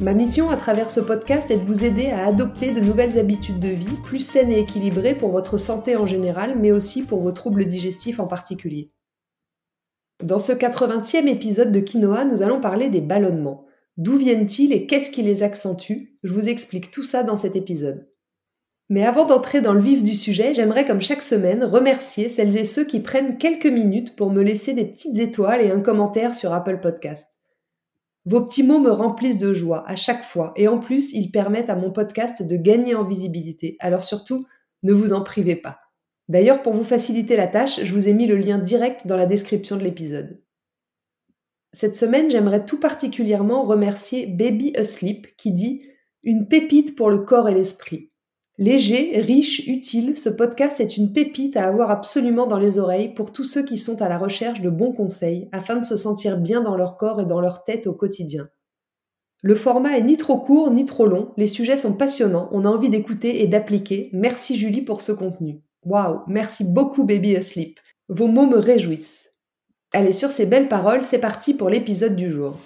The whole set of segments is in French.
Ma mission à travers ce podcast est de vous aider à adopter de nouvelles habitudes de vie plus saines et équilibrées pour votre santé en général, mais aussi pour vos troubles digestifs en particulier. Dans ce 80e épisode de Quinoa, nous allons parler des ballonnements. D'où viennent-ils et qu'est-ce qui les accentue? Je vous explique tout ça dans cet épisode. Mais avant d'entrer dans le vif du sujet, j'aimerais comme chaque semaine remercier celles et ceux qui prennent quelques minutes pour me laisser des petites étoiles et un commentaire sur Apple Podcast. Vos petits mots me remplissent de joie à chaque fois et en plus ils permettent à mon podcast de gagner en visibilité. Alors surtout, ne vous en privez pas. D'ailleurs, pour vous faciliter la tâche, je vous ai mis le lien direct dans la description de l'épisode. Cette semaine, j'aimerais tout particulièrement remercier Baby Asleep qui dit Une pépite pour le corps et l'esprit. Léger, riche, utile, ce podcast est une pépite à avoir absolument dans les oreilles pour tous ceux qui sont à la recherche de bons conseils afin de se sentir bien dans leur corps et dans leur tête au quotidien. Le format est ni trop court ni trop long, les sujets sont passionnants, on a envie d'écouter et d'appliquer. Merci Julie pour ce contenu. Waouh, merci beaucoup Baby Asleep. Vos mots me réjouissent. Allez, sur ces belles paroles, c'est parti pour l'épisode du jour.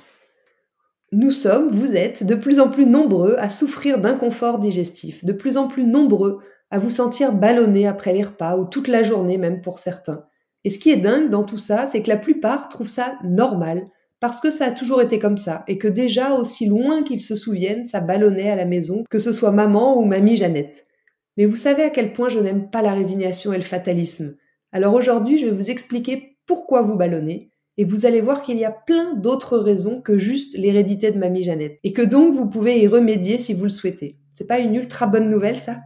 Nous sommes, vous êtes, de plus en plus nombreux à souffrir d'inconfort digestif, de plus en plus nombreux à vous sentir ballonné après les repas ou toute la journée même pour certains. Et ce qui est dingue dans tout ça, c'est que la plupart trouvent ça normal, parce que ça a toujours été comme ça, et que déjà, aussi loin qu'ils se souviennent, ça ballonnait à la maison, que ce soit maman ou mamie Jeannette. Mais vous savez à quel point je n'aime pas la résignation et le fatalisme. Alors aujourd'hui, je vais vous expliquer pourquoi vous ballonnez, et vous allez voir qu'il y a plein d'autres raisons que juste l'hérédité de mamie Jeannette. Et que donc vous pouvez y remédier si vous le souhaitez. C'est pas une ultra bonne nouvelle ça?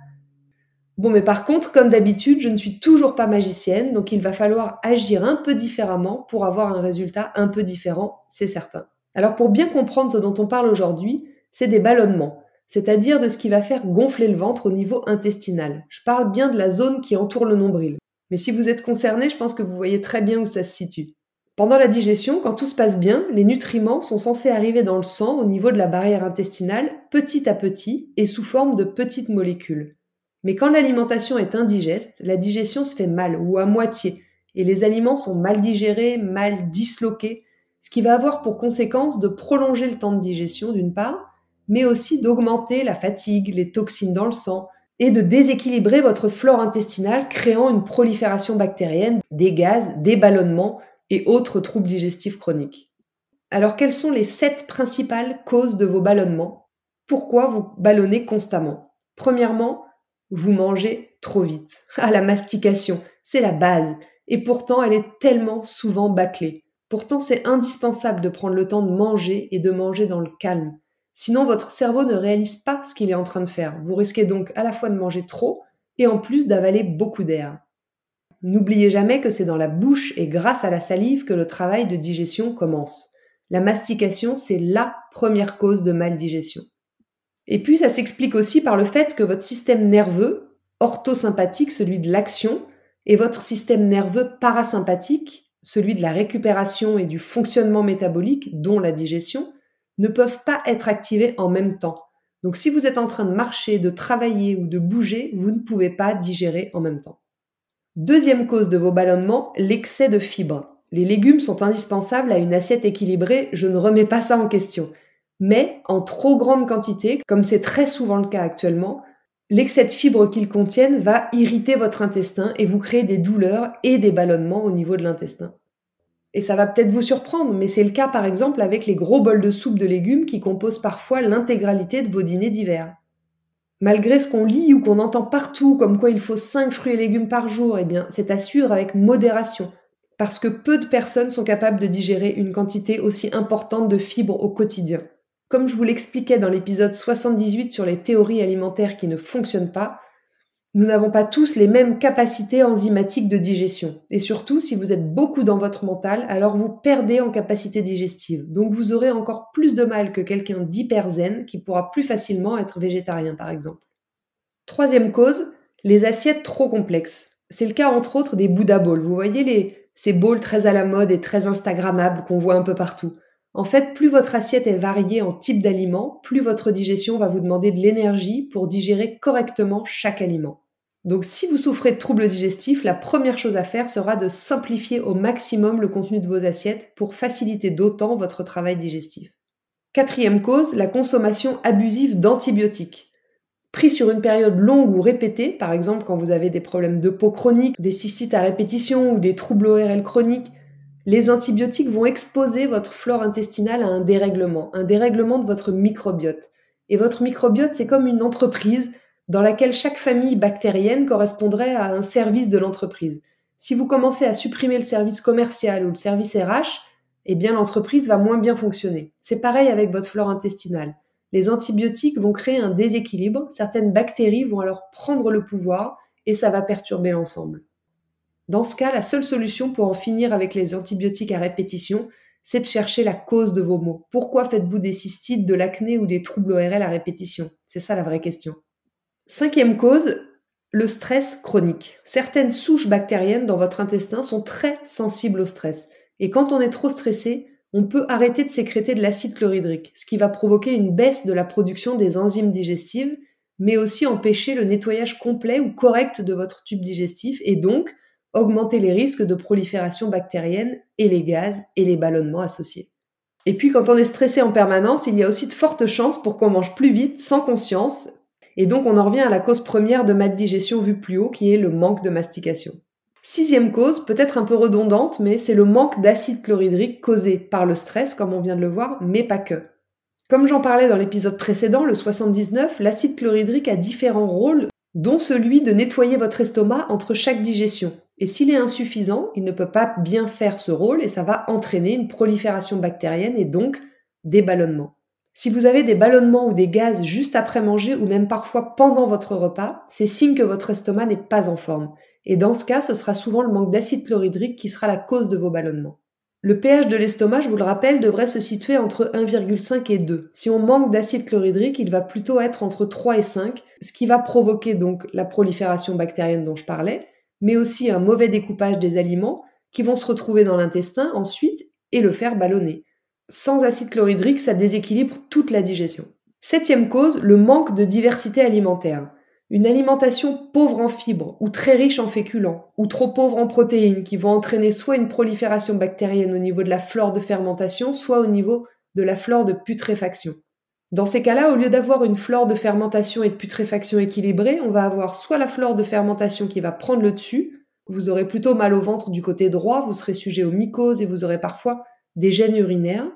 Bon, mais par contre, comme d'habitude, je ne suis toujours pas magicienne, donc il va falloir agir un peu différemment pour avoir un résultat un peu différent, c'est certain. Alors pour bien comprendre ce dont on parle aujourd'hui, c'est des ballonnements, c'est-à-dire de ce qui va faire gonfler le ventre au niveau intestinal. Je parle bien de la zone qui entoure le nombril. Mais si vous êtes concerné, je pense que vous voyez très bien où ça se situe. Pendant la digestion, quand tout se passe bien, les nutriments sont censés arriver dans le sang au niveau de la barrière intestinale petit à petit et sous forme de petites molécules. Mais quand l'alimentation est indigeste, la digestion se fait mal ou à moitié et les aliments sont mal digérés, mal disloqués, ce qui va avoir pour conséquence de prolonger le temps de digestion d'une part, mais aussi d'augmenter la fatigue, les toxines dans le sang et de déséquilibrer votre flore intestinale créant une prolifération bactérienne, des gaz, des ballonnements, et autres troubles digestifs chroniques. Alors quelles sont les sept principales causes de vos ballonnements? Pourquoi vous ballonnez constamment? Premièrement, vous mangez trop vite. Ah, la mastication, c'est la base, et pourtant elle est tellement souvent bâclée. Pourtant c'est indispensable de prendre le temps de manger et de manger dans le calme. Sinon votre cerveau ne réalise pas ce qu'il est en train de faire. Vous risquez donc à la fois de manger trop et en plus d'avaler beaucoup d'air. N'oubliez jamais que c'est dans la bouche et grâce à la salive que le travail de digestion commence. La mastication, c'est la première cause de maldigestion. Et puis ça s'explique aussi par le fait que votre système nerveux, orthosympathique, celui de l'action, et votre système nerveux parasympathique, celui de la récupération et du fonctionnement métabolique, dont la digestion, ne peuvent pas être activés en même temps. Donc si vous êtes en train de marcher, de travailler ou de bouger, vous ne pouvez pas digérer en même temps. Deuxième cause de vos ballonnements, l'excès de fibres. Les légumes sont indispensables à une assiette équilibrée, je ne remets pas ça en question. Mais en trop grande quantité, comme c'est très souvent le cas actuellement, l'excès de fibres qu'ils contiennent va irriter votre intestin et vous créer des douleurs et des ballonnements au niveau de l'intestin. Et ça va peut-être vous surprendre, mais c'est le cas par exemple avec les gros bols de soupe de légumes qui composent parfois l'intégralité de vos dîners d'hiver. Malgré ce qu'on lit ou qu'on entend partout, comme quoi il faut 5 fruits et légumes par jour, eh bien, c'est à suivre avec modération, parce que peu de personnes sont capables de digérer une quantité aussi importante de fibres au quotidien. Comme je vous l'expliquais dans l'épisode 78 sur les théories alimentaires qui ne fonctionnent pas, Nous n'avons pas tous les mêmes capacités enzymatiques de digestion. Et surtout, si vous êtes beaucoup dans votre mental, alors vous perdez en capacité digestive. Donc vous aurez encore plus de mal que quelqu'un d'hyper zen qui pourra plus facilement être végétarien, par exemple. Troisième cause, les assiettes trop complexes. C'est le cas entre autres des Buddha Bowls. Vous voyez les, ces bowls très à la mode et très instagrammables qu'on voit un peu partout. En fait, plus votre assiette est variée en type d'aliments, plus votre digestion va vous demander de l'énergie pour digérer correctement chaque aliment. Donc si vous souffrez de troubles digestifs, la première chose à faire sera de simplifier au maximum le contenu de vos assiettes pour faciliter d'autant votre travail digestif. Quatrième cause, la consommation abusive d'antibiotiques. Pris sur une période longue ou répétée, par exemple quand vous avez des problèmes de peau chronique, des cystites à répétition ou des troubles ORL chroniques, les antibiotiques vont exposer votre flore intestinale à un dérèglement, un dérèglement de votre microbiote. Et votre microbiote, c'est comme une entreprise dans laquelle chaque famille bactérienne correspondrait à un service de l'entreprise. Si vous commencez à supprimer le service commercial ou le service RH, eh bien l'entreprise va moins bien fonctionner. C'est pareil avec votre flore intestinale. Les antibiotiques vont créer un déséquilibre, certaines bactéries vont alors prendre le pouvoir et ça va perturber l'ensemble. Dans ce cas, la seule solution pour en finir avec les antibiotiques à répétition, c'est de chercher la cause de vos maux. Pourquoi faites-vous des cystites, de l'acné ou des troubles ORL à répétition? C'est ça la vraie question. Cinquième cause, le stress chronique. Certaines souches bactériennes dans votre intestin sont très sensibles au stress. Et quand on est trop stressé, on peut arrêter de sécréter de l'acide chlorhydrique, ce qui va provoquer une baisse de la production des enzymes digestives, mais aussi empêcher le nettoyage complet ou correct de votre tube digestif et donc augmenter les risques de prolifération bactérienne et les gaz et les ballonnements associés. Et puis quand on est stressé en permanence, il y a aussi de fortes chances pour qu'on mange plus vite sans conscience et donc on en revient à la cause première de maldigestion vue plus haut, qui est le manque de mastication. Sixième cause, peut-être un peu redondante, mais c'est le manque d'acide chlorhydrique causé par le stress, comme on vient de le voir, mais pas que. Comme j'en parlais dans l'épisode précédent, le 79, l'acide chlorhydrique a différents rôles, dont celui de nettoyer votre estomac entre chaque digestion. Et s'il est insuffisant, il ne peut pas bien faire ce rôle et ça va entraîner une prolifération bactérienne et donc des ballonnements. Si vous avez des ballonnements ou des gaz juste après manger ou même parfois pendant votre repas, c'est signe que votre estomac n'est pas en forme. Et dans ce cas, ce sera souvent le manque d'acide chlorhydrique qui sera la cause de vos ballonnements. Le pH de l'estomac, je vous le rappelle, devrait se situer entre 1,5 et 2. Si on manque d'acide chlorhydrique, il va plutôt être entre 3 et 5, ce qui va provoquer donc la prolifération bactérienne dont je parlais, mais aussi un mauvais découpage des aliments qui vont se retrouver dans l'intestin ensuite et le faire ballonner. Sans acide chlorhydrique, ça déséquilibre toute la digestion. Septième cause, le manque de diversité alimentaire. Une alimentation pauvre en fibres ou très riche en féculents ou trop pauvre en protéines qui vont entraîner soit une prolifération bactérienne au niveau de la flore de fermentation, soit au niveau de la flore de putréfaction. Dans ces cas-là, au lieu d'avoir une flore de fermentation et de putréfaction équilibrée, on va avoir soit la flore de fermentation qui va prendre le dessus, vous aurez plutôt mal au ventre du côté droit, vous serez sujet aux mycoses et vous aurez parfois des gènes urinaires.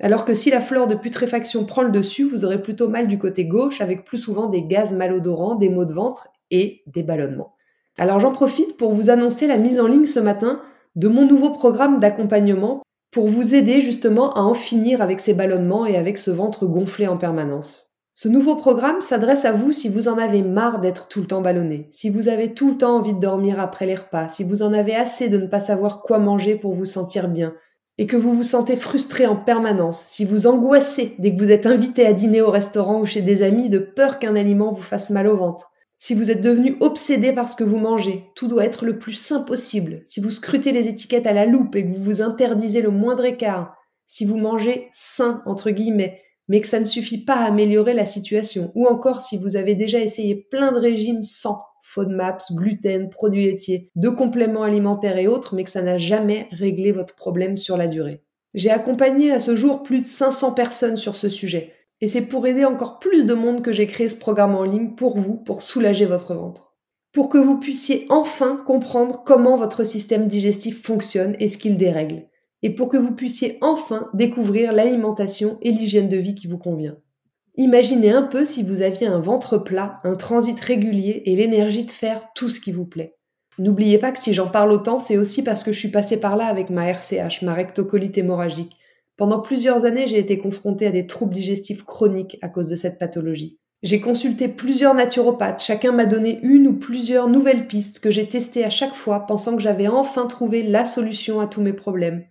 Alors que si la flore de putréfaction prend le dessus, vous aurez plutôt mal du côté gauche avec plus souvent des gaz malodorants, des maux de ventre et des ballonnements. Alors j'en profite pour vous annoncer la mise en ligne ce matin de mon nouveau programme d'accompagnement pour vous aider justement à en finir avec ces ballonnements et avec ce ventre gonflé en permanence. Ce nouveau programme s'adresse à vous si vous en avez marre d'être tout le temps ballonné, si vous avez tout le temps envie de dormir après les repas, si vous en avez assez de ne pas savoir quoi manger pour vous sentir bien, et que vous vous sentez frustré en permanence, si vous angoissez dès que vous êtes invité à dîner au restaurant ou chez des amis de peur qu'un aliment vous fasse mal au ventre, si vous êtes devenu obsédé par ce que vous mangez, tout doit être le plus sain possible, si vous scrutez les étiquettes à la loupe et que vous vous interdisez le moindre écart, si vous mangez sain, entre guillemets, mais que ça ne suffit pas à améliorer la situation, ou encore si vous avez déjà essayé plein de régimes sans, FODMAPs, gluten, produits laitiers, de compléments alimentaires et autres, mais que ça n'a jamais réglé votre problème sur la durée. J'ai accompagné à ce jour plus de 500 personnes sur ce sujet, et c'est pour aider encore plus de monde que j'ai créé ce programme en ligne pour vous, pour soulager votre ventre. Pour que vous puissiez enfin comprendre comment votre système digestif fonctionne et ce qu'il dérègle. Et pour que vous puissiez enfin découvrir l'alimentation et l'hygiène de vie qui vous convient. Imaginez un peu si vous aviez un ventre plat, un transit régulier et l'énergie de faire tout ce qui vous plaît. N'oubliez pas que si j'en parle autant, c'est aussi parce que je suis passée par là avec ma RCH, ma rectocolite hémorragique. Pendant plusieurs années, j'ai été confrontée à des troubles digestifs chroniques à cause de cette pathologie. J'ai consulté plusieurs naturopathes, chacun m'a donné une ou plusieurs nouvelles pistes que j'ai testées à chaque fois pensant que j'avais enfin trouvé la solution à tous mes problèmes.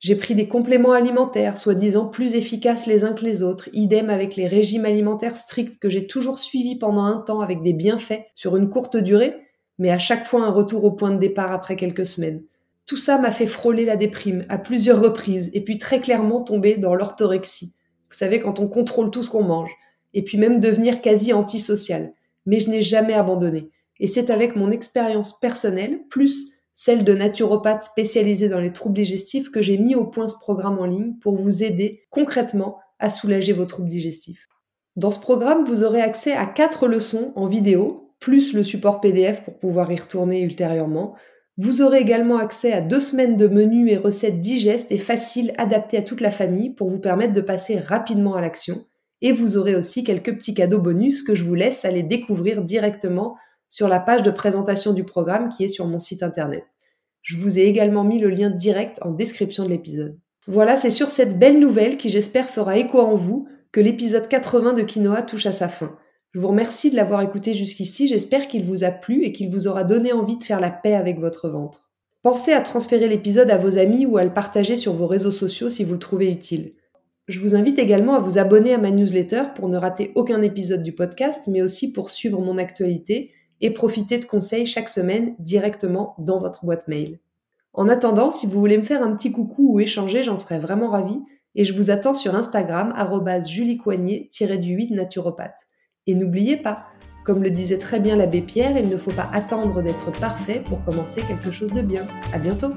J'ai pris des compléments alimentaires, soi-disant plus efficaces les uns que les autres, idem avec les régimes alimentaires stricts que j'ai toujours suivis pendant un temps avec des bienfaits sur une courte durée, mais à chaque fois un retour au point de départ après quelques semaines. Tout ça m'a fait frôler la déprime à plusieurs reprises et puis très clairement tomber dans l'orthorexie. Vous savez, quand on contrôle tout ce qu'on mange et puis même devenir quasi antisocial. Mais je n'ai jamais abandonné. Et c'est avec mon expérience personnelle, plus celle de naturopathe spécialisée dans les troubles digestifs, que j'ai mis au point ce programme en ligne pour vous aider concrètement à soulager vos troubles digestifs. Dans ce programme, vous aurez accès à quatre leçons en vidéo, plus le support PDF pour pouvoir y retourner ultérieurement. Vous aurez également accès à deux semaines de menus et recettes digestes et faciles adaptés à toute la famille pour vous permettre de passer rapidement à l'action. Et vous aurez aussi quelques petits cadeaux bonus que je vous laisse aller découvrir directement sur la page de présentation du programme qui est sur mon site internet. Je vous ai également mis le lien direct en description de l'épisode. Voilà, c'est sur cette belle nouvelle qui j'espère fera écho en vous que l'épisode 80 de Quinoa touche à sa fin. Je vous remercie de l'avoir écouté jusqu'ici, j'espère qu'il vous a plu et qu'il vous aura donné envie de faire la paix avec votre ventre. Pensez à transférer l'épisode à vos amis ou à le partager sur vos réseaux sociaux si vous le trouvez utile. Je vous invite également à vous abonner à ma newsletter pour ne rater aucun épisode du podcast, mais aussi pour suivre mon actualité et profiter de conseils chaque semaine directement dans votre boîte mail. En attendant, si vous voulez me faire un petit coucou ou échanger, j'en serais vraiment ravie et je vous attends sur Instagram juliecoignet-du8 naturopathe. Et n'oubliez pas, comme le disait très bien l'abbé Pierre, il ne faut pas attendre d'être parfait pour commencer quelque chose de bien. À bientôt!